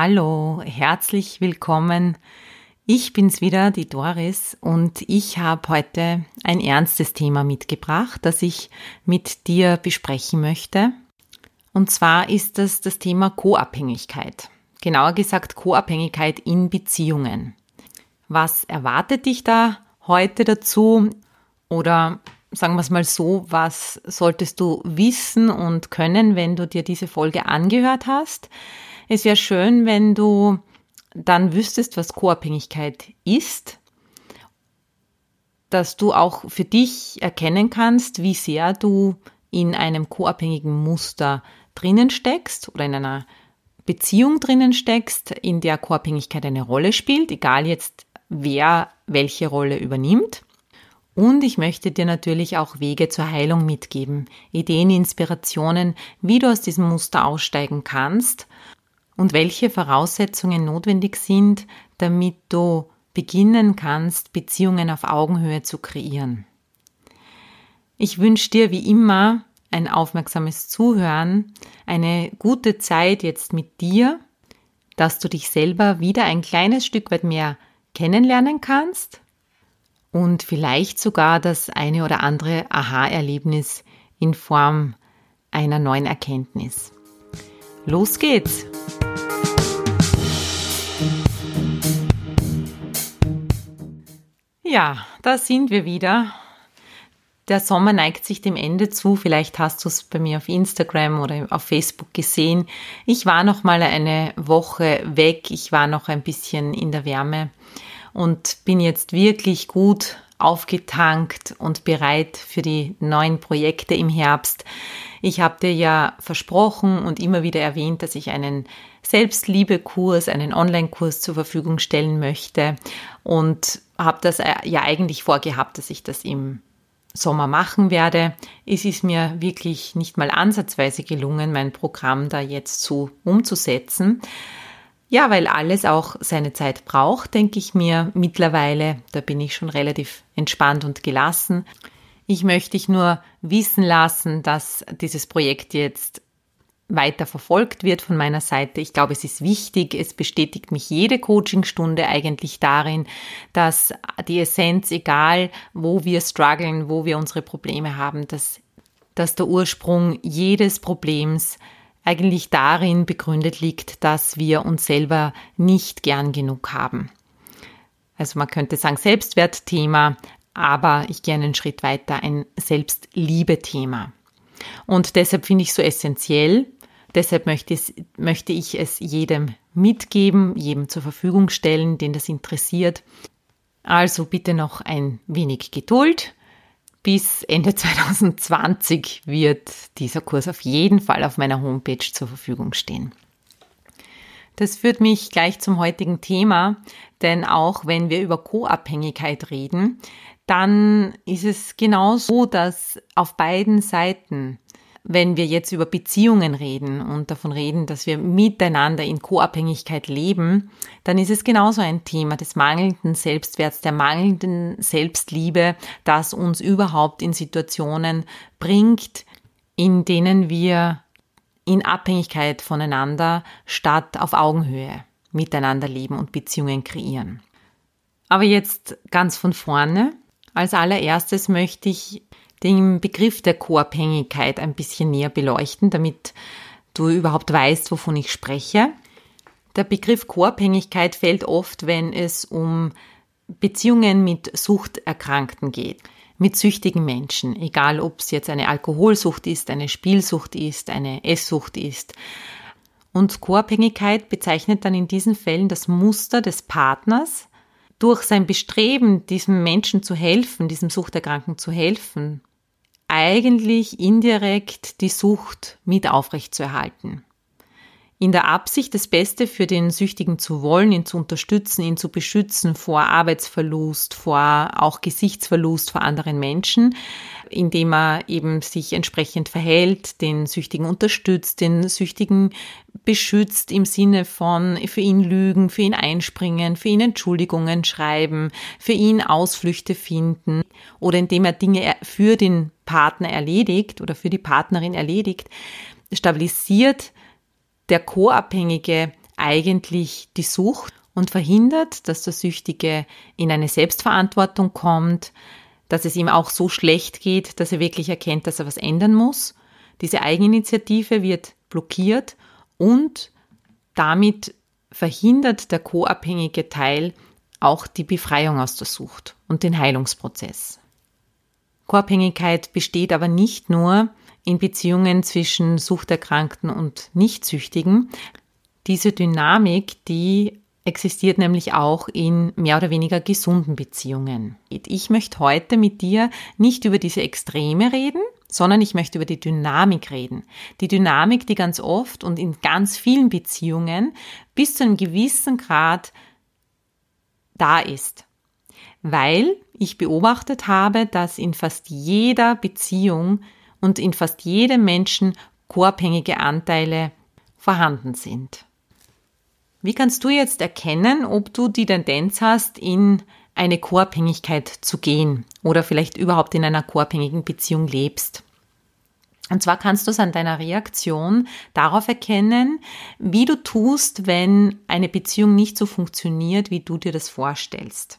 Hallo, herzlich willkommen ich bin's wieder, die Doris, und ich habe heute ein ernstes Thema mitgebracht, das ich mit dir besprechen möchte. Und zwar ist das das Thema Co-Abhängigkeit. Genauer gesagt Co-Abhängigkeit in Beziehungen. Was erwartet dich da heute dazu? Oder sagen wir es mal so, was solltest du wissen und können, wenn du dir diese Folge angehört hast? Es wäre schön, wenn du dann wüsstest, was Co-Abhängigkeit ist, dass du auch für dich erkennen kannst, wie sehr du in einem co-abhängigen Muster drinnen steckst oder in einer Beziehung drinnen steckst, in der Co-Abhängigkeit eine Rolle spielt, egal jetzt wer welche Rolle übernimmt. Und ich möchte dir natürlich auch Wege zur Heilung mitgeben, Ideen, Inspirationen, wie du aus diesem Muster aussteigen kannst und welche Voraussetzungen notwendig sind, damit du beginnen kannst, Beziehungen auf Augenhöhe zu kreieren. Ich wünsche dir wie immer ein aufmerksames Zuhören, eine gute Zeit jetzt mit dir, dass du dich selber wieder ein kleines Stück weit mehr kennenlernen kannst und vielleicht sogar das eine oder andere Aha-Erlebnis in Form einer neuen Erkenntnis. Los geht's! Ja, da sind wir wieder. Der Sommer neigt sich dem Ende zu. Vielleicht hast du es bei mir auf Instagram oder auf Facebook gesehen. Ich war noch mal eine Woche weg. Ich war noch ein bisschen in der Wärme und bin jetzt wirklich gut aufgetankt und bereit für die neuen Projekte im Herbst. Ich habe dir ja versprochen und immer wieder erwähnt, dass ich einen Selbstliebe-Kurs, einen Online-Kurs zur Verfügung stellen möchte und habe das äh, ja eigentlich vorgehabt, dass ich das im Sommer machen werde. Es ist mir wirklich nicht mal ansatzweise gelungen, mein Programm da jetzt so umzusetzen. Ja, weil alles auch seine Zeit braucht, denke ich mir mittlerweile. Da bin ich schon relativ entspannt und gelassen. Ich möchte dich nur wissen lassen, dass dieses Projekt jetzt weiter verfolgt wird von meiner Seite. Ich glaube, es ist wichtig. Es bestätigt mich jede Coachingstunde eigentlich darin, dass die Essenz, egal wo wir strugglen, wo wir unsere Probleme haben, dass, dass der Ursprung jedes Problems eigentlich darin begründet liegt, dass wir uns selber nicht gern genug haben. Also man könnte sagen Selbstwertthema, aber ich gehe einen Schritt weiter, ein Selbstliebe-Thema. Und deshalb finde ich so essentiell, deshalb möchte, es, möchte ich es jedem mitgeben, jedem zur Verfügung stellen, den das interessiert. Also bitte noch ein wenig Geduld. Bis Ende 2020 wird dieser Kurs auf jeden Fall auf meiner Homepage zur Verfügung stehen. Das führt mich gleich zum heutigen Thema, denn auch wenn wir über Co-Abhängigkeit reden, dann ist es genau so, dass auf beiden Seiten, wenn wir jetzt über Beziehungen reden und davon reden, dass wir miteinander in Co-Abhängigkeit leben, dann ist es genauso ein Thema des mangelnden Selbstwerts, der mangelnden Selbstliebe, das uns überhaupt in Situationen bringt, in denen wir in Abhängigkeit voneinander statt auf Augenhöhe miteinander leben und Beziehungen kreieren. Aber jetzt ganz von vorne. Als allererstes möchte ich den Begriff der Co-Abhängigkeit ein bisschen näher beleuchten, damit du überhaupt weißt, wovon ich spreche. Der Begriff Co-Abhängigkeit fällt oft, wenn es um Beziehungen mit Suchterkrankten geht, mit süchtigen Menschen, egal ob es jetzt eine Alkoholsucht ist, eine Spielsucht ist, eine Esssucht ist. Und Co-Abhängigkeit bezeichnet dann in diesen Fällen das Muster des Partners, durch sein Bestreben, diesem Menschen zu helfen, diesem Suchterkranken zu helfen, eigentlich indirekt die Sucht mit aufrechtzuerhalten. In der Absicht, das Beste für den Süchtigen zu wollen, ihn zu unterstützen, ihn zu beschützen vor Arbeitsverlust, vor auch Gesichtsverlust vor anderen Menschen, indem er eben sich entsprechend verhält, den Süchtigen unterstützt, den Süchtigen beschützt im Sinne von für ihn lügen, für ihn einspringen, für ihn Entschuldigungen schreiben, für ihn Ausflüchte finden oder indem er Dinge für den Partner erledigt oder für die Partnerin erledigt, stabilisiert der Co-Abhängige eigentlich die Sucht und verhindert, dass der Süchtige in eine Selbstverantwortung kommt, dass es ihm auch so schlecht geht, dass er wirklich erkennt, dass er was ändern muss. Diese Eigeninitiative wird blockiert und damit verhindert der co-abhängige Teil auch die Befreiung aus der Sucht und den Heilungsprozess. Co-Abhängigkeit besteht aber nicht nur in Beziehungen zwischen Suchterkrankten und Nichtsüchtigen. Diese Dynamik, die existiert nämlich auch in mehr oder weniger gesunden Beziehungen. Ich möchte heute mit dir nicht über diese Extreme reden, sondern ich möchte über die Dynamik reden. Die Dynamik, die ganz oft und in ganz vielen Beziehungen bis zu einem gewissen Grad da ist. Weil ich beobachtet habe, dass in fast jeder Beziehung und in fast jedem Menschen co-abhängige Anteile vorhanden sind. Wie kannst du jetzt erkennen, ob du die Tendenz hast, in eine Co-Abhängigkeit zu gehen oder vielleicht überhaupt in einer co-abhängigen Beziehung lebst? Und zwar kannst du es an deiner Reaktion darauf erkennen, wie du tust, wenn eine Beziehung nicht so funktioniert, wie du dir das vorstellst.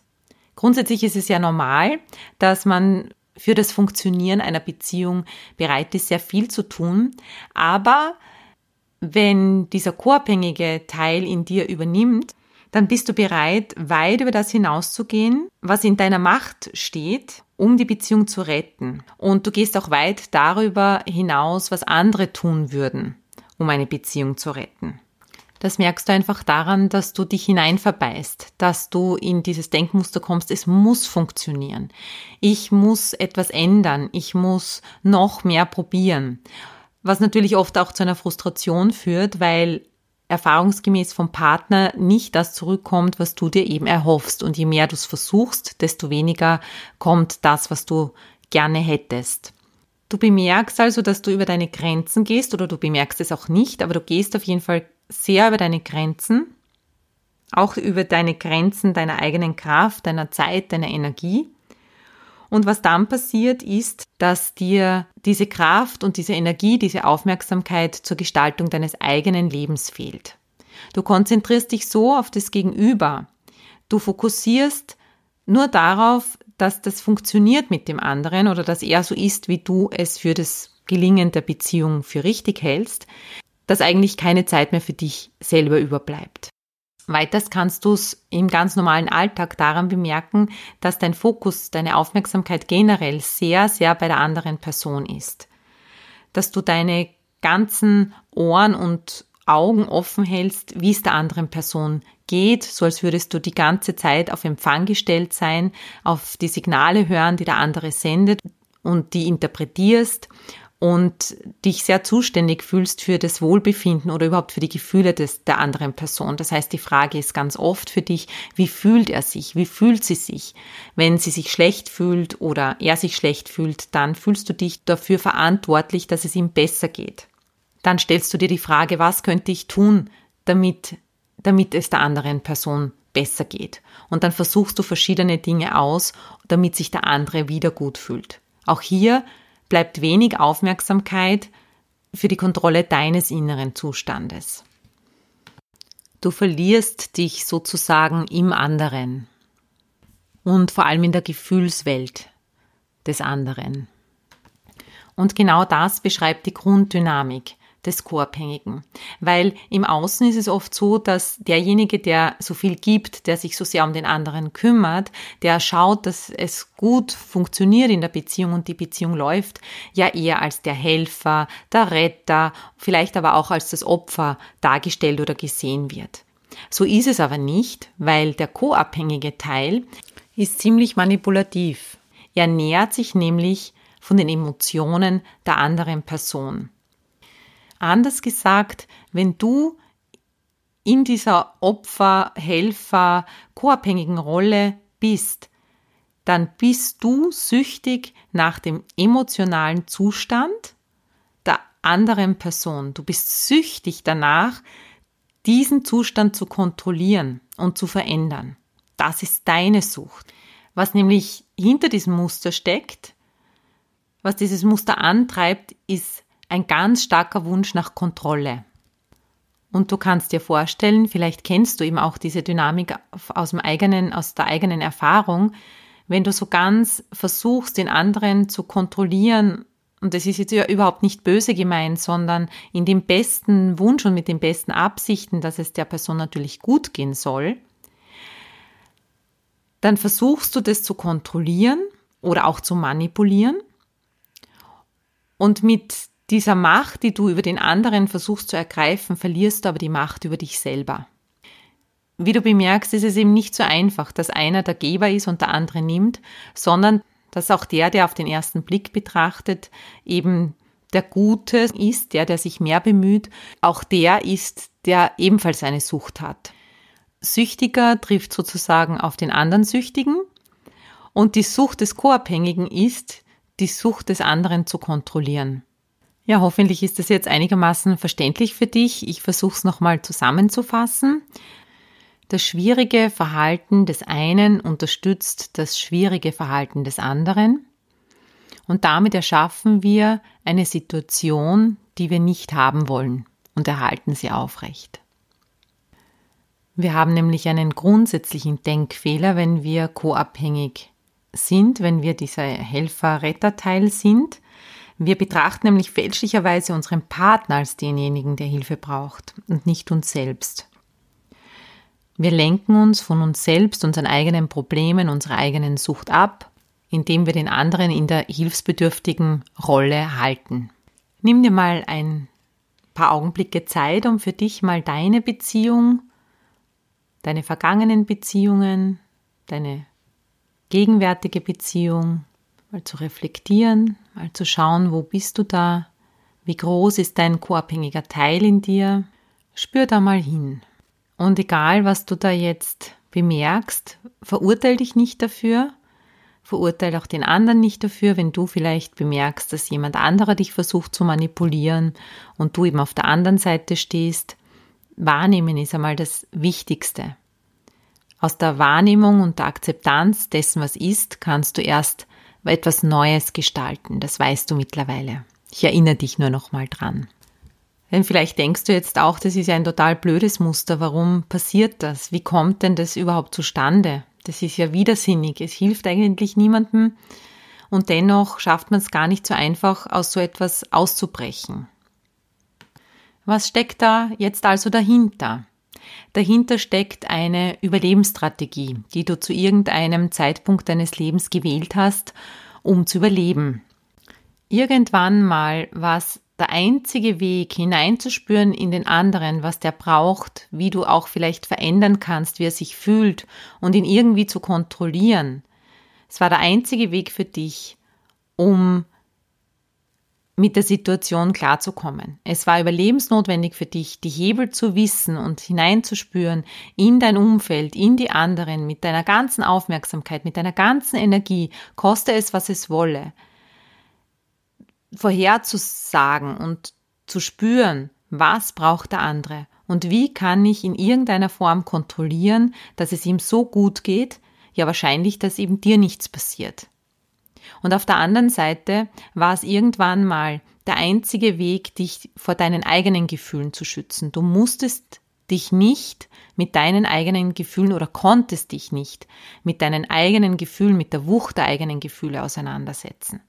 Grundsätzlich ist es ja normal, dass man für das Funktionieren einer Beziehung bereit ist, sehr viel zu tun, aber wenn dieser co-abhängige Teil in dir übernimmt, dann bist du bereit, weit über das hinauszugehen, was in deiner Macht steht, um die Beziehung zu retten. Und du gehst auch weit darüber hinaus, was andere tun würden, um eine Beziehung zu retten. Das merkst du einfach daran, dass du dich hineinverbeißt, dass du in dieses Denkmuster kommst, es muss funktionieren. Ich muss etwas ändern, ich muss noch mehr probieren was natürlich oft auch zu einer Frustration führt, weil erfahrungsgemäß vom Partner nicht das zurückkommt, was du dir eben erhoffst. Und je mehr du es versuchst, desto weniger kommt das, was du gerne hättest. Du bemerkst also, dass du über deine Grenzen gehst oder du bemerkst es auch nicht, aber du gehst auf jeden Fall sehr über deine Grenzen, auch über deine Grenzen deiner eigenen Kraft, deiner Zeit, deiner Energie. Und was dann passiert, ist, dass dir diese Kraft und diese Energie, diese Aufmerksamkeit zur Gestaltung deines eigenen Lebens fehlt. Du konzentrierst dich so auf das Gegenüber. Du fokussierst nur darauf, dass das funktioniert mit dem anderen oder dass er so ist, wie du es für das Gelingen der Beziehung für richtig hältst, dass eigentlich keine Zeit mehr für dich selber überbleibt. Weiters kannst du es im ganz normalen Alltag daran bemerken, dass dein Fokus, deine Aufmerksamkeit generell sehr, sehr bei der anderen Person ist. Dass du deine ganzen Ohren und Augen offen hältst, wie es der anderen Person geht, so als würdest du die ganze Zeit auf Empfang gestellt sein, auf die Signale hören, die der andere sendet und die interpretierst und dich sehr zuständig fühlst für das Wohlbefinden oder überhaupt für die Gefühle des, der anderen Person. Das heißt, die Frage ist ganz oft für dich, wie fühlt er sich? Wie fühlt sie sich? Wenn sie sich schlecht fühlt oder er sich schlecht fühlt, dann fühlst du dich dafür verantwortlich, dass es ihm besser geht. Dann stellst du dir die Frage, was könnte ich tun, damit, damit es der anderen Person besser geht? Und dann versuchst du verschiedene Dinge aus, damit sich der andere wieder gut fühlt. Auch hier bleibt wenig Aufmerksamkeit für die Kontrolle deines inneren Zustandes. Du verlierst dich sozusagen im anderen und vor allem in der Gefühlswelt des anderen. Und genau das beschreibt die Grunddynamik des Co-Abhängigen. Weil im Außen ist es oft so, dass derjenige, der so viel gibt, der sich so sehr um den anderen kümmert, der schaut, dass es gut funktioniert in der Beziehung und die Beziehung läuft, ja eher als der Helfer, der Retter, vielleicht aber auch als das Opfer dargestellt oder gesehen wird. So ist es aber nicht, weil der co-abhängige Teil ist ziemlich manipulativ. Er nähert sich nämlich von den Emotionen der anderen Person. Anders gesagt, wenn du in dieser Opfer, Helfer, co-abhängigen Rolle bist, dann bist du süchtig nach dem emotionalen Zustand der anderen Person. Du bist süchtig danach, diesen Zustand zu kontrollieren und zu verändern. Das ist deine Sucht. Was nämlich hinter diesem Muster steckt, was dieses Muster antreibt, ist ein ganz starker Wunsch nach Kontrolle. Und du kannst dir vorstellen, vielleicht kennst du eben auch diese Dynamik aus dem eigenen, aus der eigenen Erfahrung, wenn du so ganz versuchst, den anderen zu kontrollieren, und das ist jetzt ja überhaupt nicht böse gemeint, sondern in dem besten Wunsch und mit den besten Absichten, dass es der Person natürlich gut gehen soll, dann versuchst du das zu kontrollieren oder auch zu manipulieren. Und mit dieser Macht, die du über den anderen versuchst zu ergreifen, verlierst du aber die Macht über dich selber. Wie du bemerkst, ist es eben nicht so einfach, dass einer der Geber ist und der andere nimmt, sondern dass auch der, der auf den ersten Blick betrachtet, eben der Gute ist, der, der sich mehr bemüht, auch der ist, der ebenfalls eine Sucht hat. Süchtiger trifft sozusagen auf den anderen Süchtigen und die Sucht des Co-Abhängigen ist, die Sucht des anderen zu kontrollieren. Ja, hoffentlich ist das jetzt einigermaßen verständlich für dich. Ich versuche es nochmal zusammenzufassen. Das schwierige Verhalten des einen unterstützt das schwierige Verhalten des anderen. Und damit erschaffen wir eine Situation, die wir nicht haben wollen und erhalten sie aufrecht. Wir haben nämlich einen grundsätzlichen Denkfehler, wenn wir co-abhängig sind, wenn wir dieser Helfer-Retter-Teil sind. Wir betrachten nämlich fälschlicherweise unseren Partner als denjenigen, der Hilfe braucht und nicht uns selbst. Wir lenken uns von uns selbst, unseren eigenen Problemen, unserer eigenen Sucht ab, indem wir den anderen in der hilfsbedürftigen Rolle halten. Nimm dir mal ein paar Augenblicke Zeit, um für dich mal deine Beziehung, deine vergangenen Beziehungen, deine gegenwärtige Beziehung mal zu reflektieren, mal zu schauen, wo bist du da, wie groß ist dein co-abhängiger Teil in dir. Spür da mal hin. Und egal, was du da jetzt bemerkst, verurteil dich nicht dafür, verurteil auch den anderen nicht dafür, wenn du vielleicht bemerkst, dass jemand anderer dich versucht zu manipulieren und du eben auf der anderen Seite stehst. Wahrnehmen ist einmal das Wichtigste. Aus der Wahrnehmung und der Akzeptanz dessen, was ist, kannst du erst etwas Neues gestalten. Das weißt du mittlerweile. Ich erinnere dich nur noch mal dran. Denn vielleicht denkst du jetzt auch, das ist ja ein total blödes Muster. Warum passiert das? Wie kommt denn das überhaupt zustande? Das ist ja widersinnig. Es hilft eigentlich niemandem. Und dennoch schafft man es gar nicht so einfach, aus so etwas auszubrechen. Was steckt da jetzt also dahinter? Dahinter steckt eine Überlebensstrategie, die du zu irgendeinem Zeitpunkt deines Lebens gewählt hast, um zu überleben. Irgendwann mal war es der einzige Weg hineinzuspüren in den anderen, was der braucht, wie du auch vielleicht verändern kannst, wie er sich fühlt und ihn irgendwie zu kontrollieren. Es war der einzige Weg für dich, um mit der Situation klarzukommen. Es war überlebensnotwendig für dich, die Hebel zu wissen und hineinzuspüren in dein Umfeld, in die anderen, mit deiner ganzen Aufmerksamkeit, mit deiner ganzen Energie, koste es, was es wolle vorherzusagen und zu spüren, was braucht der andere und wie kann ich in irgendeiner Form kontrollieren, dass es ihm so gut geht, ja wahrscheinlich, dass eben dir nichts passiert. Und auf der anderen Seite war es irgendwann mal der einzige Weg, dich vor deinen eigenen Gefühlen zu schützen. Du musstest dich nicht mit deinen eigenen Gefühlen oder konntest dich nicht mit deinen eigenen Gefühlen, mit der Wucht der eigenen Gefühle auseinandersetzen.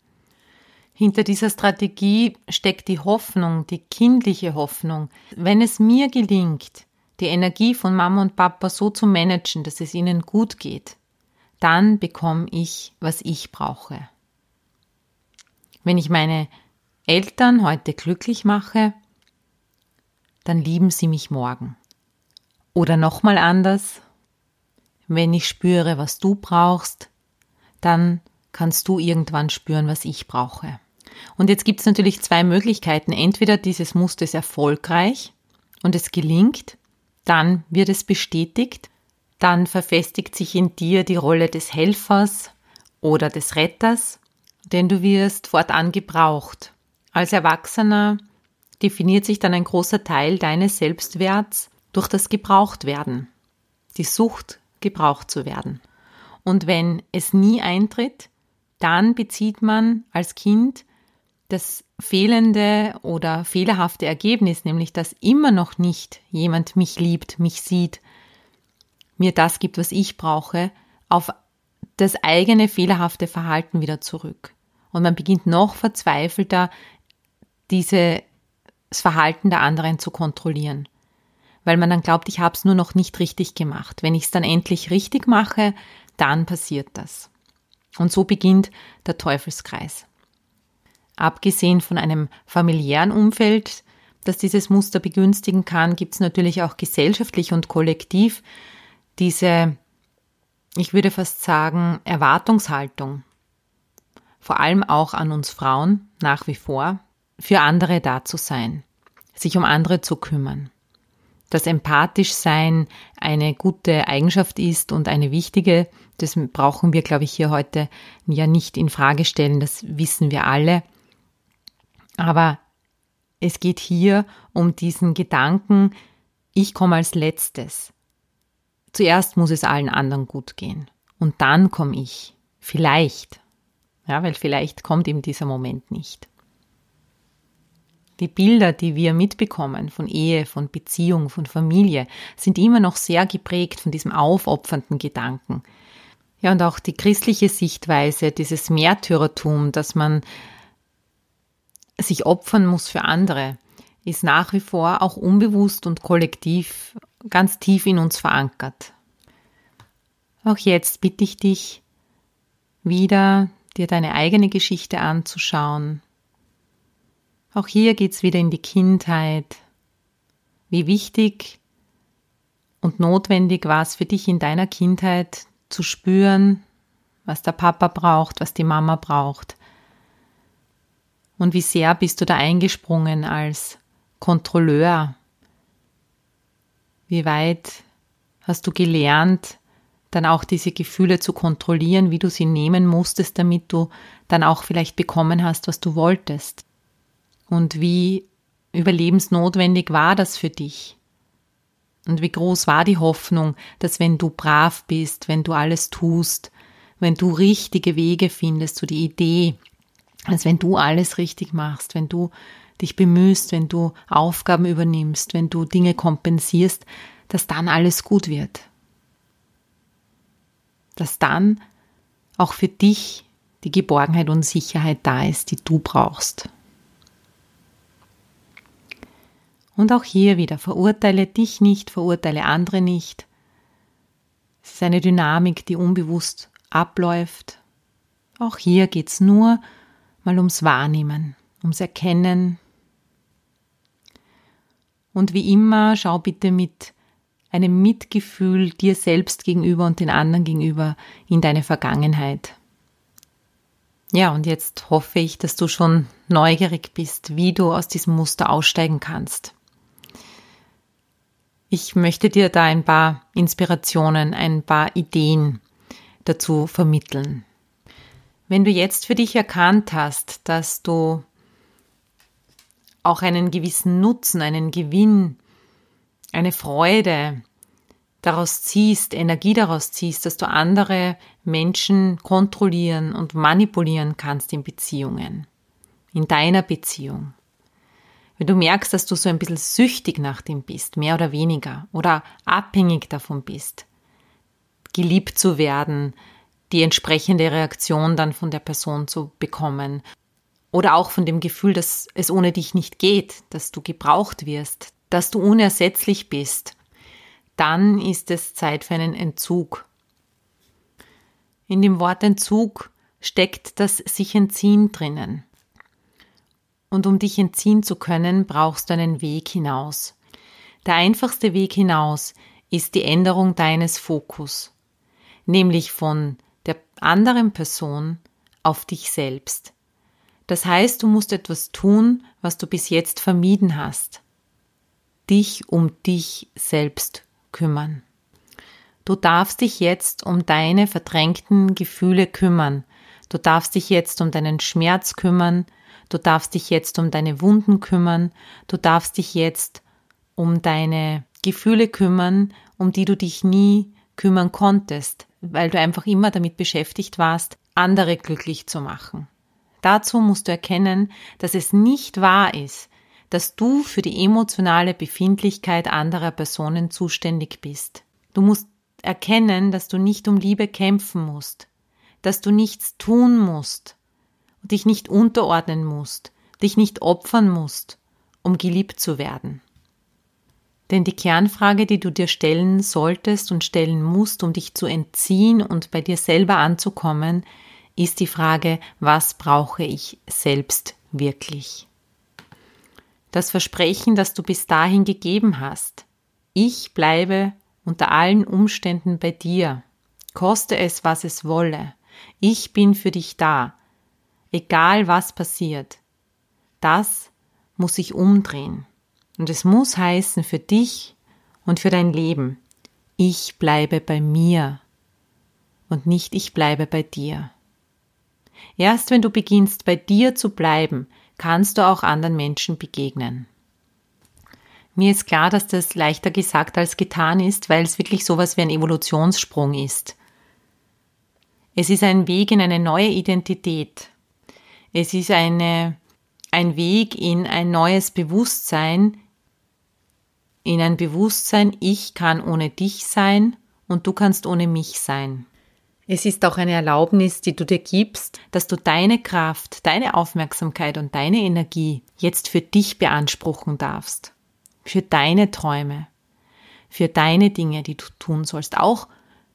Hinter dieser Strategie steckt die Hoffnung, die kindliche Hoffnung. Wenn es mir gelingt, die Energie von Mama und Papa so zu managen, dass es ihnen gut geht, dann bekomme ich, was ich brauche. Wenn ich meine Eltern heute glücklich mache, dann lieben sie mich morgen. Oder nochmal anders, wenn ich spüre, was du brauchst, dann kannst du irgendwann spüren, was ich brauche. Und jetzt gibt es natürlich zwei Möglichkeiten. Entweder dieses Muster ist erfolgreich und es gelingt, dann wird es bestätigt, dann verfestigt sich in dir die Rolle des Helfers oder des Retters, denn du wirst fortan gebraucht. Als Erwachsener definiert sich dann ein großer Teil deines Selbstwerts durch das Gebrauchtwerden, die Sucht, gebraucht zu werden. Und wenn es nie eintritt, dann bezieht man als Kind das fehlende oder fehlerhafte Ergebnis, nämlich dass immer noch nicht jemand mich liebt, mich sieht, mir das gibt, was ich brauche, auf das eigene fehlerhafte Verhalten wieder zurück. Und man beginnt noch verzweifelter, dieses Verhalten der anderen zu kontrollieren. Weil man dann glaubt, ich habe es nur noch nicht richtig gemacht. Wenn ich es dann endlich richtig mache, dann passiert das. Und so beginnt der Teufelskreis. Abgesehen von einem familiären Umfeld, das dieses Muster begünstigen kann, gibt es natürlich auch gesellschaftlich und kollektiv diese, ich würde fast sagen, Erwartungshaltung. Vor allem auch an uns Frauen nach wie vor, für andere da zu sein, sich um andere zu kümmern. Dass empathisch sein eine gute Eigenschaft ist und eine wichtige, das brauchen wir, glaube ich, hier heute ja nicht in Frage stellen, das wissen wir alle. Aber es geht hier um diesen Gedanken, ich komme als letztes. Zuerst muss es allen anderen gut gehen. Und dann komme ich. Vielleicht. Ja, weil vielleicht kommt ihm dieser Moment nicht. Die Bilder, die wir mitbekommen von Ehe, von Beziehung, von Familie, sind immer noch sehr geprägt von diesem aufopfernden Gedanken. Ja, und auch die christliche Sichtweise, dieses Märtyrertum, dass man sich opfern muss für andere, ist nach wie vor auch unbewusst und kollektiv ganz tief in uns verankert. Auch jetzt bitte ich dich, wieder dir deine eigene Geschichte anzuschauen. Auch hier geht's wieder in die Kindheit. Wie wichtig und notwendig war es für dich in deiner Kindheit, zu spüren, was der Papa braucht, was die Mama braucht. Und wie sehr bist du da eingesprungen als Kontrolleur? Wie weit hast du gelernt, dann auch diese Gefühle zu kontrollieren, wie du sie nehmen musstest, damit du dann auch vielleicht bekommen hast, was du wolltest? Und wie überlebensnotwendig war das für dich? Und wie groß war die Hoffnung, dass wenn du brav bist, wenn du alles tust, wenn du richtige Wege findest, so die Idee, als wenn du alles richtig machst, wenn du dich bemühst, wenn du Aufgaben übernimmst, wenn du Dinge kompensierst, dass dann alles gut wird. Dass dann auch für dich die Geborgenheit und Sicherheit da ist, die du brauchst. Und auch hier wieder, verurteile dich nicht, verurteile andere nicht. Es ist eine Dynamik, die unbewusst abläuft. Auch hier geht es nur mal ums Wahrnehmen, ums Erkennen. Und wie immer, schau bitte mit einem Mitgefühl dir selbst gegenüber und den anderen gegenüber in deine Vergangenheit. Ja, und jetzt hoffe ich, dass du schon neugierig bist, wie du aus diesem Muster aussteigen kannst. Ich möchte dir da ein paar Inspirationen, ein paar Ideen dazu vermitteln. Wenn du jetzt für dich erkannt hast, dass du auch einen gewissen Nutzen, einen Gewinn, eine Freude daraus ziehst, Energie daraus ziehst, dass du andere Menschen kontrollieren und manipulieren kannst in Beziehungen, in deiner Beziehung, wenn du merkst, dass du so ein bisschen süchtig nach dem bist, mehr oder weniger, oder abhängig davon bist, geliebt zu werden, die entsprechende Reaktion dann von der Person zu bekommen, oder auch von dem Gefühl, dass es ohne dich nicht geht, dass du gebraucht wirst, dass du unersetzlich bist, dann ist es Zeit für einen Entzug. In dem Wort Entzug steckt das sich entziehen drinnen. Und um dich entziehen zu können, brauchst du einen Weg hinaus. Der einfachste Weg hinaus ist die Änderung deines Fokus, nämlich von der anderen Person auf dich selbst. Das heißt, du musst etwas tun, was du bis jetzt vermieden hast. dich um dich selbst kümmern. Du darfst dich jetzt um deine verdrängten Gefühle kümmern. Du darfst dich jetzt um deinen Schmerz kümmern. Du darfst dich jetzt um deine Wunden kümmern. Du darfst dich jetzt um deine Gefühle kümmern, um die du dich nie kümmern konntest, weil du einfach immer damit beschäftigt warst, andere glücklich zu machen. Dazu musst du erkennen, dass es nicht wahr ist, dass du für die emotionale Befindlichkeit anderer Personen zuständig bist. Du musst erkennen, dass du nicht um Liebe kämpfen musst, dass du nichts tun musst, dich nicht unterordnen musst, dich nicht opfern musst, um geliebt zu werden. Denn die Kernfrage, die du dir stellen solltest und stellen musst, um dich zu entziehen und bei dir selber anzukommen, ist die Frage, was brauche ich selbst wirklich? Das Versprechen, das du bis dahin gegeben hast, ich bleibe unter allen Umständen bei dir, koste es, was es wolle, ich bin für dich da, egal was passiert, das muss sich umdrehen. Und es muss heißen für dich und für dein Leben, ich bleibe bei mir und nicht ich bleibe bei dir. Erst wenn du beginnst bei dir zu bleiben, kannst du auch anderen Menschen begegnen. Mir ist klar, dass das leichter gesagt als getan ist, weil es wirklich sowas wie ein Evolutionssprung ist. Es ist ein Weg in eine neue Identität. Es ist eine, ein Weg in ein neues Bewusstsein, in ein Bewusstsein, ich kann ohne dich sein und du kannst ohne mich sein. Es ist auch eine Erlaubnis, die du dir gibst, dass du deine Kraft, deine Aufmerksamkeit und deine Energie jetzt für dich beanspruchen darfst. Für deine Träume, für deine Dinge, die du tun sollst, auch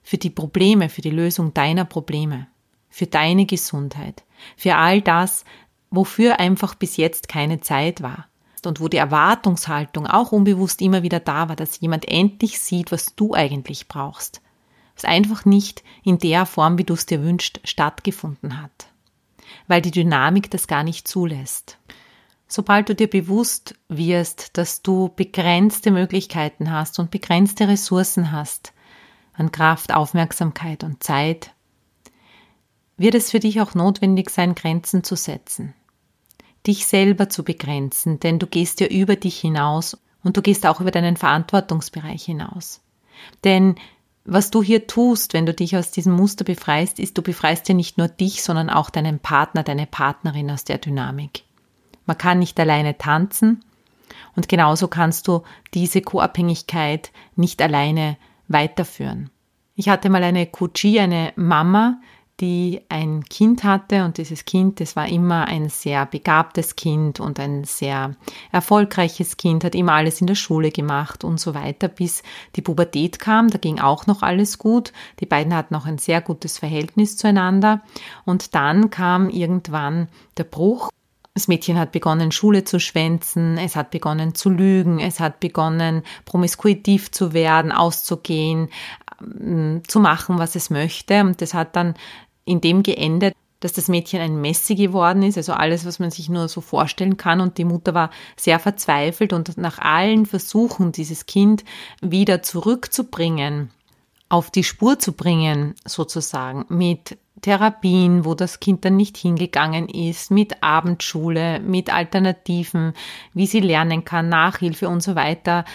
für die Probleme, für die Lösung deiner Probleme, für deine Gesundheit, für all das, wofür einfach bis jetzt keine Zeit war. Und wo die Erwartungshaltung auch unbewusst immer wieder da war, dass jemand endlich sieht, was du eigentlich brauchst, was einfach nicht in der Form, wie du es dir wünschst, stattgefunden hat, weil die Dynamik das gar nicht zulässt. Sobald du dir bewusst wirst, dass du begrenzte Möglichkeiten hast und begrenzte Ressourcen hast, an Kraft, Aufmerksamkeit und Zeit, wird es für dich auch notwendig sein, Grenzen zu setzen dich selber zu begrenzen, denn du gehst ja über dich hinaus und du gehst auch über deinen Verantwortungsbereich hinaus. Denn was du hier tust, wenn du dich aus diesem Muster befreist, ist, du befreist ja nicht nur dich, sondern auch deinen Partner, deine Partnerin aus der Dynamik. Man kann nicht alleine tanzen und genauso kannst du diese Co-Abhängigkeit nicht alleine weiterführen. Ich hatte mal eine Kutschi, eine Mama, die ein Kind hatte und dieses Kind, das war immer ein sehr begabtes Kind und ein sehr erfolgreiches Kind, hat immer alles in der Schule gemacht und so weiter, bis die Pubertät kam, da ging auch noch alles gut. Die beiden hatten auch ein sehr gutes Verhältnis zueinander und dann kam irgendwann der Bruch. Das Mädchen hat begonnen, Schule zu schwänzen, es hat begonnen zu lügen, es hat begonnen, promiskuitiv zu werden, auszugehen, ähm, zu machen, was es möchte. Und das hat dann in dem geendet, dass das Mädchen ein Messi geworden ist, also alles, was man sich nur so vorstellen kann. Und die Mutter war sehr verzweifelt und nach allen Versuchen, dieses Kind wieder zurückzubringen, auf die Spur zu bringen, sozusagen, mit Therapien, wo das Kind dann nicht hingegangen ist, mit Abendschule, mit Alternativen, wie sie lernen kann, Nachhilfe und so weiter,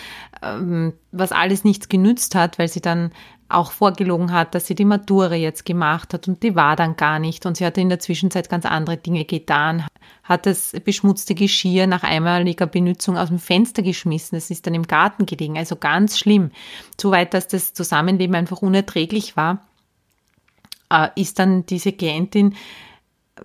ähm, was alles nichts genützt hat, weil sie dann auch vorgelogen hat, dass sie die Matura jetzt gemacht hat und die war dann gar nicht und sie hatte in der Zwischenzeit ganz andere Dinge getan, hat das beschmutzte Geschirr nach einmaliger Benutzung aus dem Fenster geschmissen, es ist dann im Garten gelegen, also ganz schlimm, so weit, dass das Zusammenleben einfach unerträglich war, äh, ist dann diese Klientin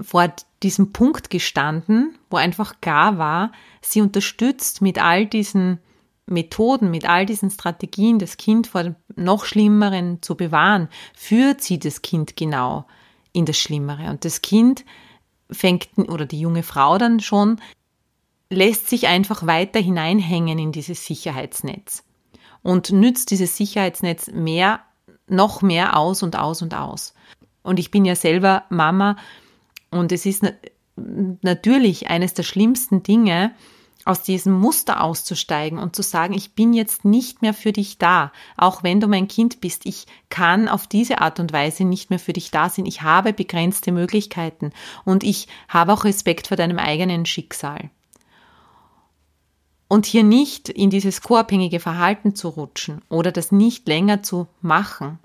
vor diesem Punkt gestanden, wo einfach klar war, sie unterstützt mit all diesen Methoden, mit all diesen Strategien, das Kind vor noch Schlimmeren zu bewahren, führt sie das Kind genau in das Schlimmere. Und das Kind fängt, oder die junge Frau dann schon, lässt sich einfach weiter hineinhängen in dieses Sicherheitsnetz und nützt dieses Sicherheitsnetz mehr, noch mehr aus und aus und aus. Und ich bin ja selber Mama und es ist natürlich eines der schlimmsten Dinge, aus diesem Muster auszusteigen und zu sagen, ich bin jetzt nicht mehr für dich da, auch wenn du mein Kind bist. Ich kann auf diese Art und Weise nicht mehr für dich da sein. Ich habe begrenzte Möglichkeiten und ich habe auch Respekt vor deinem eigenen Schicksal. Und hier nicht in dieses co-abhängige Verhalten zu rutschen oder das nicht länger zu machen.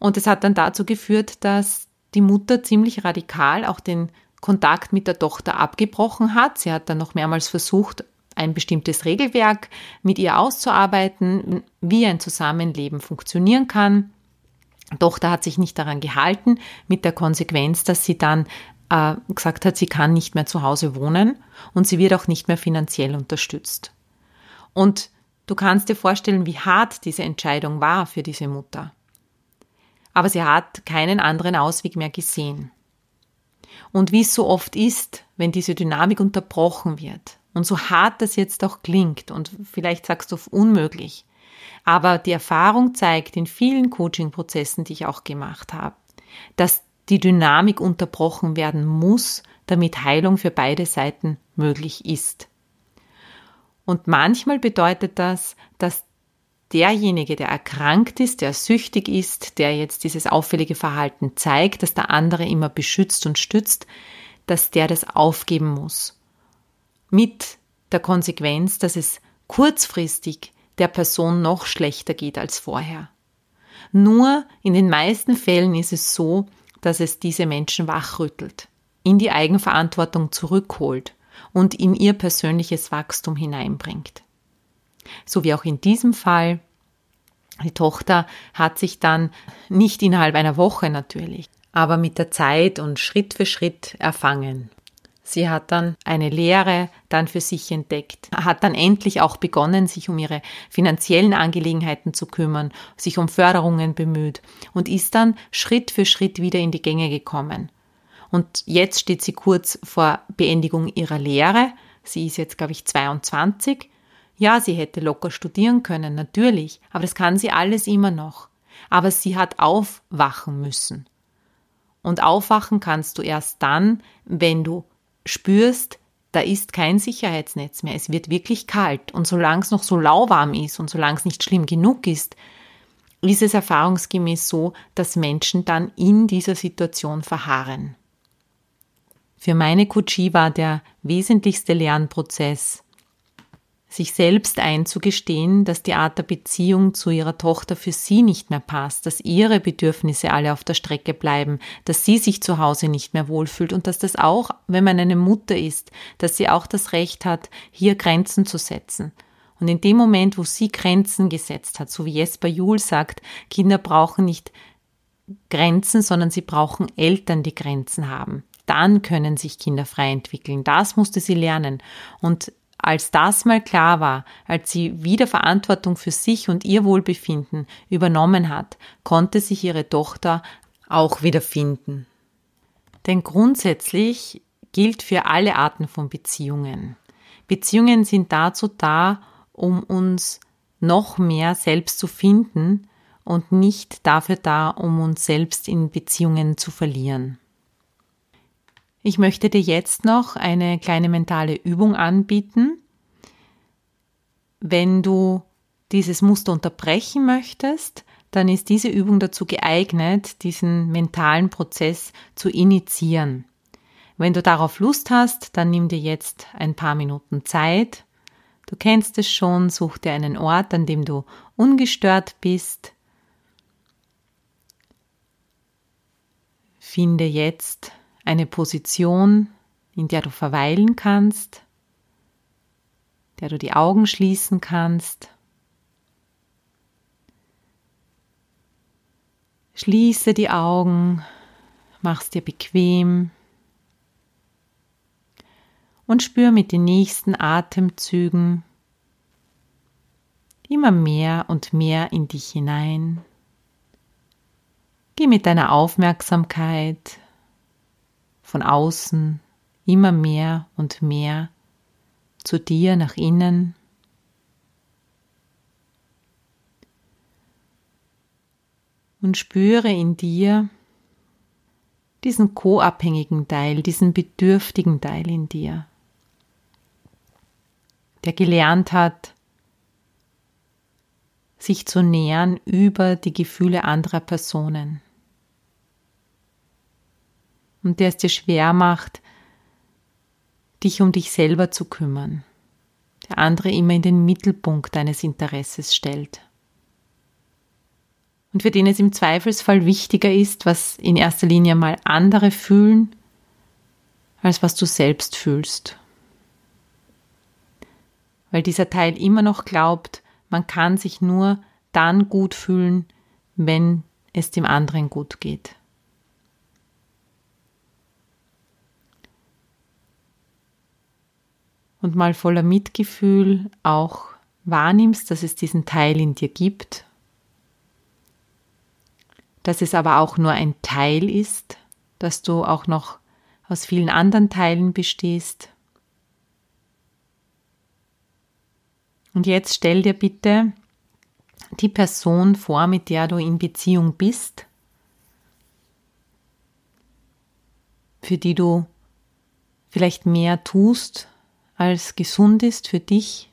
Und es hat dann dazu geführt, dass die Mutter ziemlich radikal auch den Kontakt mit der Tochter abgebrochen hat. Sie hat dann noch mehrmals versucht, ein bestimmtes Regelwerk mit ihr auszuarbeiten, wie ein Zusammenleben funktionieren kann. Die Tochter hat sich nicht daran gehalten, mit der Konsequenz, dass sie dann äh, gesagt hat, sie kann nicht mehr zu Hause wohnen und sie wird auch nicht mehr finanziell unterstützt. Und du kannst dir vorstellen, wie hart diese Entscheidung war für diese Mutter. Aber sie hat keinen anderen Ausweg mehr gesehen. Und wie es so oft ist, wenn diese Dynamik unterbrochen wird, und so hart das jetzt auch klingt, und vielleicht sagst du unmöglich, aber die Erfahrung zeigt in vielen Coaching-Prozessen, die ich auch gemacht habe, dass die Dynamik unterbrochen werden muss, damit Heilung für beide Seiten möglich ist. Und manchmal bedeutet das, dass derjenige, der erkrankt ist, der süchtig ist, der jetzt dieses auffällige Verhalten zeigt, dass der andere immer beschützt und stützt, dass der das aufgeben muss. Mit der Konsequenz, dass es kurzfristig der Person noch schlechter geht als vorher. Nur in den meisten Fällen ist es so, dass es diese Menschen wachrüttelt, in die Eigenverantwortung zurückholt und in ihr persönliches Wachstum hineinbringt. So wie auch in diesem Fall. Die Tochter hat sich dann nicht innerhalb einer Woche natürlich, aber mit der Zeit und Schritt für Schritt erfangen. Sie hat dann eine Lehre dann für sich entdeckt, hat dann endlich auch begonnen, sich um ihre finanziellen Angelegenheiten zu kümmern, sich um Förderungen bemüht und ist dann Schritt für Schritt wieder in die Gänge gekommen. Und jetzt steht sie kurz vor Beendigung ihrer Lehre. Sie ist jetzt, glaube ich, 22 ja, sie hätte locker studieren können, natürlich, aber das kann sie alles immer noch. Aber sie hat aufwachen müssen. Und aufwachen kannst du erst dann, wenn du spürst, da ist kein Sicherheitsnetz mehr. Es wird wirklich kalt. Und solange es noch so lauwarm ist und solange es nicht schlimm genug ist, ist es erfahrungsgemäß so, dass Menschen dann in dieser Situation verharren. Für meine Kutschi war der wesentlichste Lernprozess, sich selbst einzugestehen, dass die Art der Beziehung zu ihrer Tochter für sie nicht mehr passt, dass ihre Bedürfnisse alle auf der Strecke bleiben, dass sie sich zu Hause nicht mehr wohlfühlt und dass das auch, wenn man eine Mutter ist, dass sie auch das Recht hat, hier Grenzen zu setzen. Und in dem Moment, wo sie Grenzen gesetzt hat, so wie Jesper Juhl sagt, Kinder brauchen nicht Grenzen, sondern sie brauchen Eltern, die Grenzen haben. Dann können sich Kinder frei entwickeln. Das musste sie lernen. Und als das mal klar war, als sie wieder Verantwortung für sich und ihr Wohlbefinden übernommen hat, konnte sich ihre Tochter auch wieder finden. Denn grundsätzlich gilt für alle Arten von Beziehungen. Beziehungen sind dazu da, um uns noch mehr selbst zu finden und nicht dafür da, um uns selbst in Beziehungen zu verlieren. Ich möchte dir jetzt noch eine kleine mentale Übung anbieten. Wenn du dieses Muster unterbrechen möchtest, dann ist diese Übung dazu geeignet, diesen mentalen Prozess zu initiieren. Wenn du darauf Lust hast, dann nimm dir jetzt ein paar Minuten Zeit. Du kennst es schon, such dir einen Ort, an dem du ungestört bist. Finde jetzt eine Position, in der du verweilen kannst, der du die Augen schließen kannst. Schließe die Augen, mach's dir bequem und spür mit den nächsten Atemzügen immer mehr und mehr in dich hinein. Geh mit deiner Aufmerksamkeit von außen immer mehr und mehr zu dir nach innen. Und spüre in dir diesen co-abhängigen Teil, diesen bedürftigen Teil in dir. der gelernt hat, sich zu nähern über die Gefühle anderer Personen. Und der es dir schwer macht, dich um dich selber zu kümmern, der andere immer in den Mittelpunkt deines Interesses stellt. Und für den es im Zweifelsfall wichtiger ist, was in erster Linie mal andere fühlen, als was du selbst fühlst. Weil dieser Teil immer noch glaubt, man kann sich nur dann gut fühlen, wenn es dem anderen gut geht. Und mal voller Mitgefühl auch wahrnimmst, dass es diesen Teil in dir gibt, dass es aber auch nur ein Teil ist, dass du auch noch aus vielen anderen Teilen bestehst. Und jetzt stell dir bitte die Person vor, mit der du in Beziehung bist, für die du vielleicht mehr tust, als gesund ist für dich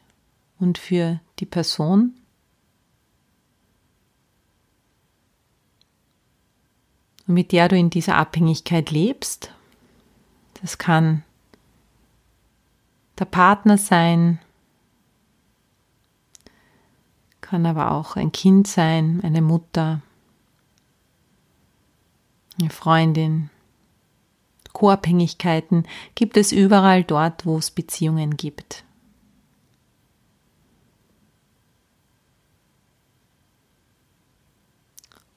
und für die Person. Und mit der du in dieser Abhängigkeit lebst. Das kann der Partner sein, kann aber auch ein Kind sein, eine Mutter, eine Freundin, Co-Abhängigkeiten gibt es überall dort, wo es Beziehungen gibt.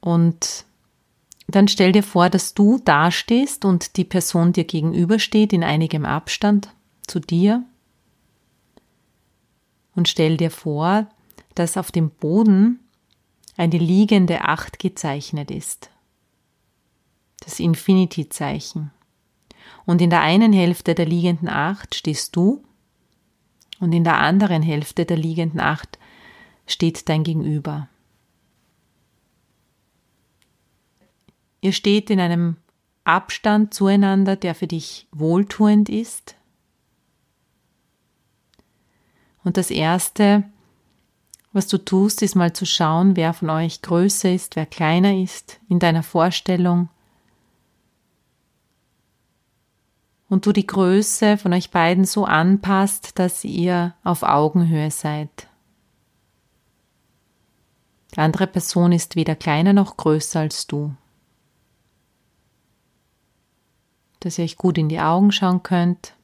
Und dann stell dir vor, dass du dastehst und die Person dir gegenübersteht in einigem Abstand zu dir. Und stell dir vor, dass auf dem Boden eine liegende Acht gezeichnet ist. Das Infinity-Zeichen. Und in der einen Hälfte der liegenden Acht stehst du und in der anderen Hälfte der liegenden Acht steht dein Gegenüber. Ihr steht in einem Abstand zueinander, der für dich wohltuend ist. Und das Erste, was du tust, ist mal zu schauen, wer von euch größer ist, wer kleiner ist in deiner Vorstellung und du die Größe von euch beiden so anpasst, dass ihr auf Augenhöhe seid. Die andere Person ist weder kleiner noch größer als du. Dass ihr euch gut in die Augen schauen könnt.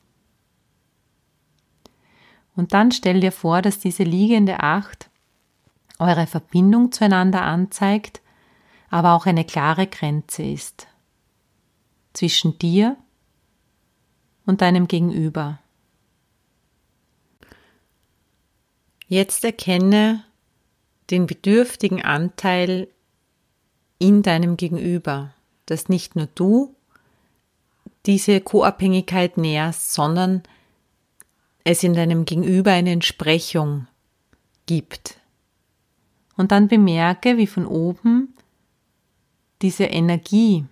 Und dann stell dir vor, dass diese liegende Acht eure Verbindung zueinander anzeigt, aber auch eine klare Grenze ist. Zwischen dir und deinem Gegenüber. Jetzt erkenne den bedürftigen Anteil in deinem Gegenüber, dass nicht nur du diese Co-Abhängigkeit näherst, sondern es in deinem Gegenüber eine Entsprechung gibt. Und dann bemerke, wie von oben diese Energie,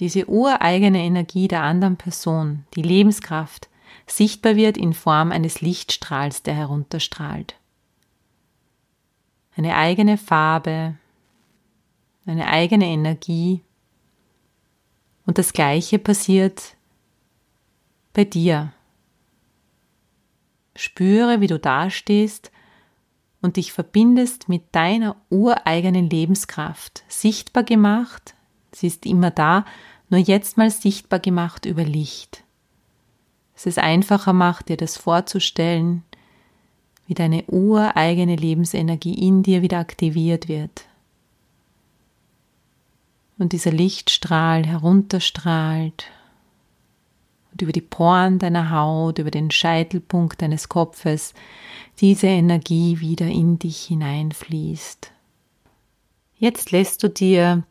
diese ureigene Energie der anderen Person, die Lebenskraft, sichtbar wird in Form eines Lichtstrahls, der herunterstrahlt. Eine eigene Farbe, eine eigene Energie. Und das Gleiche passiert bei dir. Spüre, wie du dastehst und dich verbindest mit deiner ureigenen Lebenskraft, sichtbar gemacht Sie ist immer da, nur jetzt mal sichtbar gemacht über Licht. Es ist einfacher macht, dir das vorzustellen, wie deine ureigene Lebensenergie in dir wieder aktiviert wird. Und dieser Lichtstrahl herunterstrahlt und über die Poren deiner Haut, über den Scheitelpunkt deines Kopfes diese Energie wieder in dich hineinfließt. Jetzt lässt du dir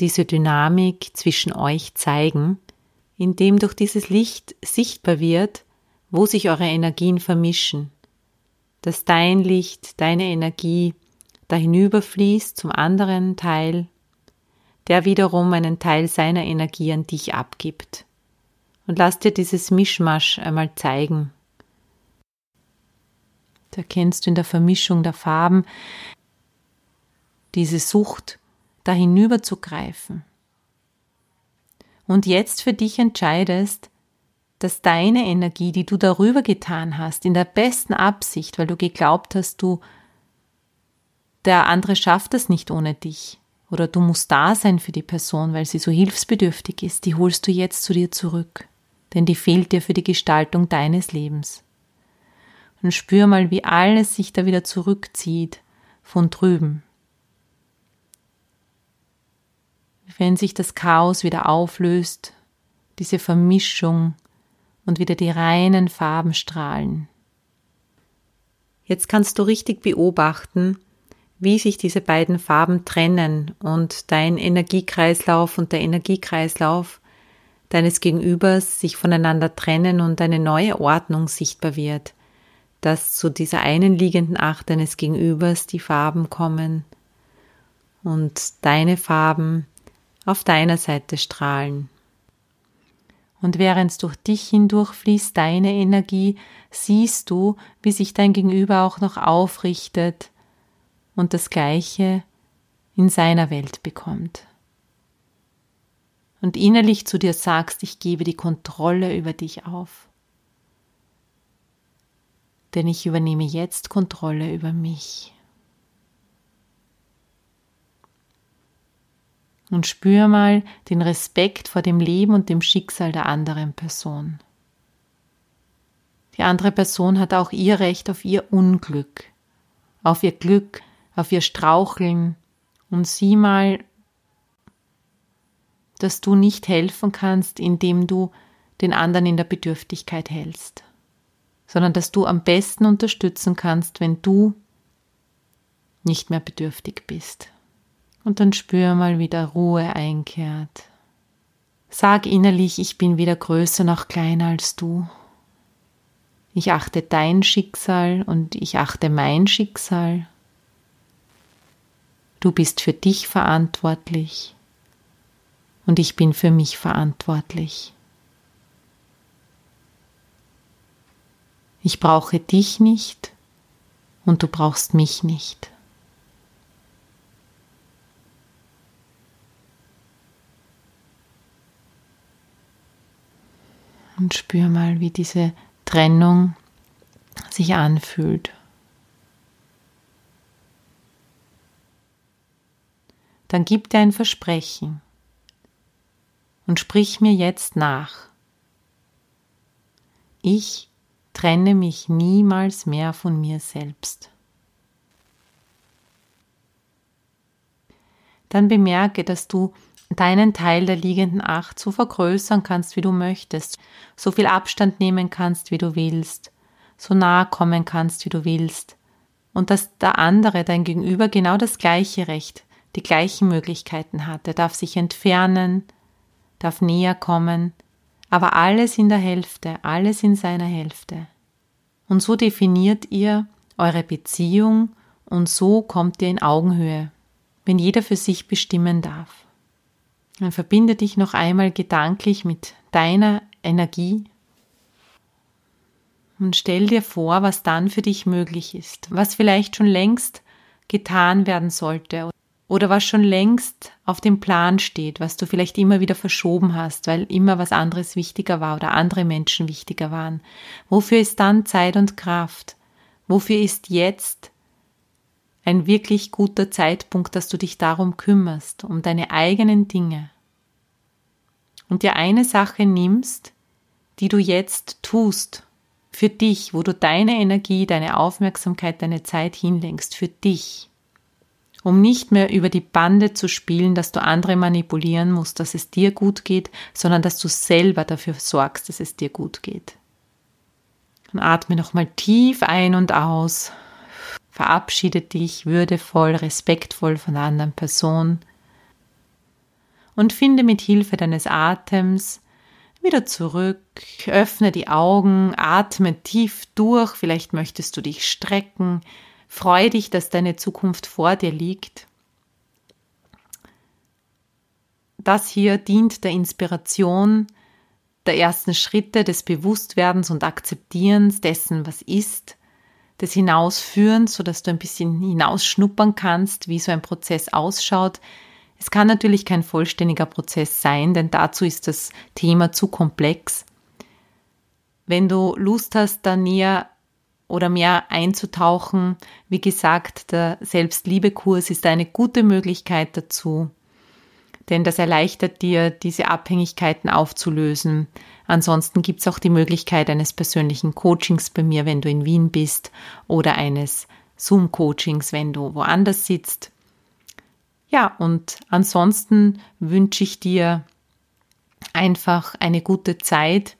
diese Dynamik zwischen euch zeigen, indem durch dieses Licht sichtbar wird, wo sich eure Energien vermischen, dass dein Licht, deine Energie da hinüberfließt zum anderen Teil, der wiederum einen Teil seiner Energie an dich abgibt. Und lass dir dieses Mischmasch einmal zeigen. Da erkennst du in der Vermischung der Farben diese Sucht, da hinüber zu greifen. Und jetzt für dich entscheidest, dass deine Energie, die du darüber getan hast, in der besten Absicht, weil du geglaubt hast, du, der andere schafft es nicht ohne dich, oder du musst da sein für die Person, weil sie so hilfsbedürftig ist, die holst du jetzt zu dir zurück, denn die fehlt dir für die Gestaltung deines Lebens. Und spür mal, wie alles sich da wieder zurückzieht von drüben. Wenn sich das Chaos wieder auflöst, diese Vermischung und wieder die reinen Farben strahlen. Jetzt kannst du richtig beobachten, wie sich diese beiden Farben trennen und dein Energiekreislauf und der Energiekreislauf deines Gegenübers sich voneinander trennen und eine neue Ordnung sichtbar wird, dass zu dieser einen liegenden Acht deines Gegenübers die Farben kommen und deine Farben auf deiner Seite strahlen. Und während durch dich hindurch fließt deine Energie, siehst du, wie sich dein Gegenüber auch noch aufrichtet und das Gleiche in seiner Welt bekommt. Und innerlich zu dir sagst, ich gebe die Kontrolle über dich auf. Denn ich übernehme jetzt Kontrolle über mich. Und spür mal den Respekt vor dem Leben und dem Schicksal der anderen Person. Die andere Person hat auch ihr Recht auf ihr Unglück, auf ihr Glück, auf ihr Straucheln und sieh mal, dass du nicht helfen kannst, indem du den anderen in der Bedürftigkeit hältst, sondern dass du am besten unterstützen kannst, wenn du nicht mehr bedürftig bist. Und dann spür mal, wie der Ruhe einkehrt. Sag innerlich, ich bin weder größer noch kleiner als du. Ich achte dein Schicksal und ich achte mein Schicksal Du bist für dich verantwortlich und ich bin für mich verantwortlich. Ich brauche dich nicht und du brauchst mich nicht. Und spür mal, wie diese Trennung sich anfühlt. dann gib dir ein Versprechen und sprich mir jetzt nach. Ich trenne mich niemals mehr von mir selbst. Dann bemerke, dass du deinen Teil der liegenden Acht so vergrößern kannst, wie du möchtest, so viel Abstand nehmen kannst, wie du willst, so nahe kommen kannst, wie du willst, und dass der andere, dein Gegenüber, genau das gleiche Recht die gleichen Möglichkeiten hat. Er darf sich entfernen, darf näher kommen, aber alles in der Hälfte, alles in seiner Hälfte. Und so definiert ihr eure Beziehung und so kommt ihr in Augenhöhe, wenn jeder für sich bestimmen darf. Dann verbinde dich noch einmal gedanklich mit deiner Energie und stell dir vor, was dann für dich möglich ist, was vielleicht schon längst getan werden sollte oder was schon längst auf dem Plan steht, was du vielleicht immer wieder verschoben hast, weil immer was anderes wichtiger war oder andere Menschen wichtiger waren. Wofür ist dann Zeit und Kraft? Wofür ist jetzt ein wirklich guter Zeitpunkt, dass du dich darum kümmerst, um deine eigenen Dinge? Und dir eine Sache nimmst, die du jetzt tust, für dich, wo du deine Energie, deine Aufmerksamkeit, deine Zeit hinlenkst, für dich um nicht mehr über die Bande zu spielen, dass du andere manipulieren musst, dass es dir gut geht, sondern dass du selber dafür sorgst, dass es dir gut geht. Und atme nochmal tief ein und aus. Verabschiede dich würdevoll, respektvoll von der anderen Person und finde mit Hilfe deines Atems wieder zurück, öffne die Augen, atme tief durch, vielleicht möchtest du dich strecken, Freu dich, dass deine Zukunft vor dir liegt. Das hier dient der Inspiration der ersten Schritte des Bewusstwerdens und Akzeptierens dessen, was ist, des Hinausführens, sodass du ein bisschen hinausschnuppern kannst, wie so ein Prozess ausschaut. Es kann natürlich kein vollständiger Prozess sein, denn dazu ist das Thema zu komplex. Wenn du Lust hast, da näher oder mehr einzutauchen, wie gesagt, der Selbstliebekurs ist eine gute Möglichkeit dazu, denn das erleichtert dir, diese Abhängigkeiten aufzulösen. Ansonsten gibt es auch die Möglichkeit eines persönlichen Coachings bei mir, wenn du in Wien bist, oder eines Zoom-Coachings, wenn du woanders sitzt. Ja, und ansonsten wünsche ich dir einfach eine gute Zeit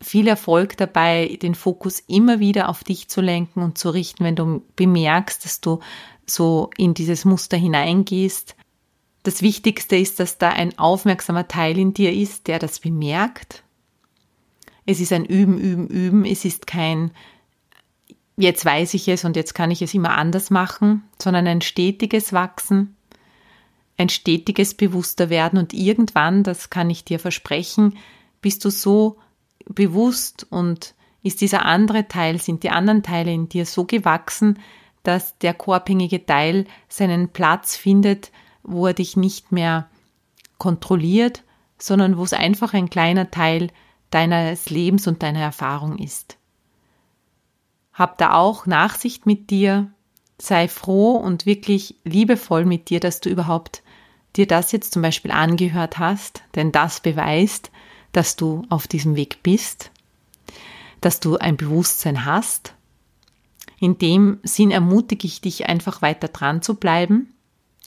viel Erfolg dabei, den Fokus immer wieder auf dich zu lenken und zu richten, wenn du bemerkst, dass du so in dieses Muster hineingehst. Das Wichtigste ist, dass da ein aufmerksamer Teil in dir ist, der das bemerkt. Es ist ein Üben, Üben, Üben. Es ist kein jetzt weiß ich es und jetzt kann ich es immer anders machen, sondern ein stetiges Wachsen, ein stetiges Bewussterwerden und irgendwann, das kann ich dir versprechen, bist du so bewusst und ist dieser andere Teil, sind die anderen Teile in dir so gewachsen, dass der koabhängige Teil seinen Platz findet, wo er dich nicht mehr kontrolliert, sondern wo es einfach ein kleiner Teil deines Lebens und deiner Erfahrung ist. Hab da auch Nachsicht mit dir, sei froh und wirklich liebevoll mit dir, dass du überhaupt dir das jetzt zum Beispiel angehört hast, denn das beweist, dass du auf diesem Weg bist, dass du ein Bewusstsein hast. In dem Sinn ermutige ich dich einfach weiter dran zu bleiben.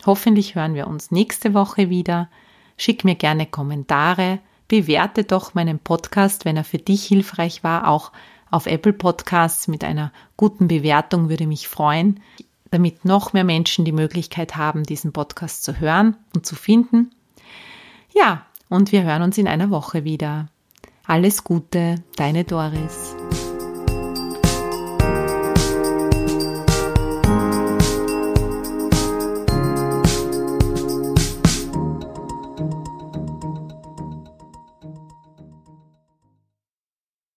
Hoffentlich hören wir uns nächste Woche wieder. Schick mir gerne Kommentare, bewerte doch meinen Podcast, wenn er für dich hilfreich war, auch auf Apple Podcasts mit einer guten Bewertung würde mich freuen, damit noch mehr Menschen die Möglichkeit haben, diesen Podcast zu hören und zu finden. Ja, und wir hören uns in einer Woche wieder. Alles Gute, deine Doris.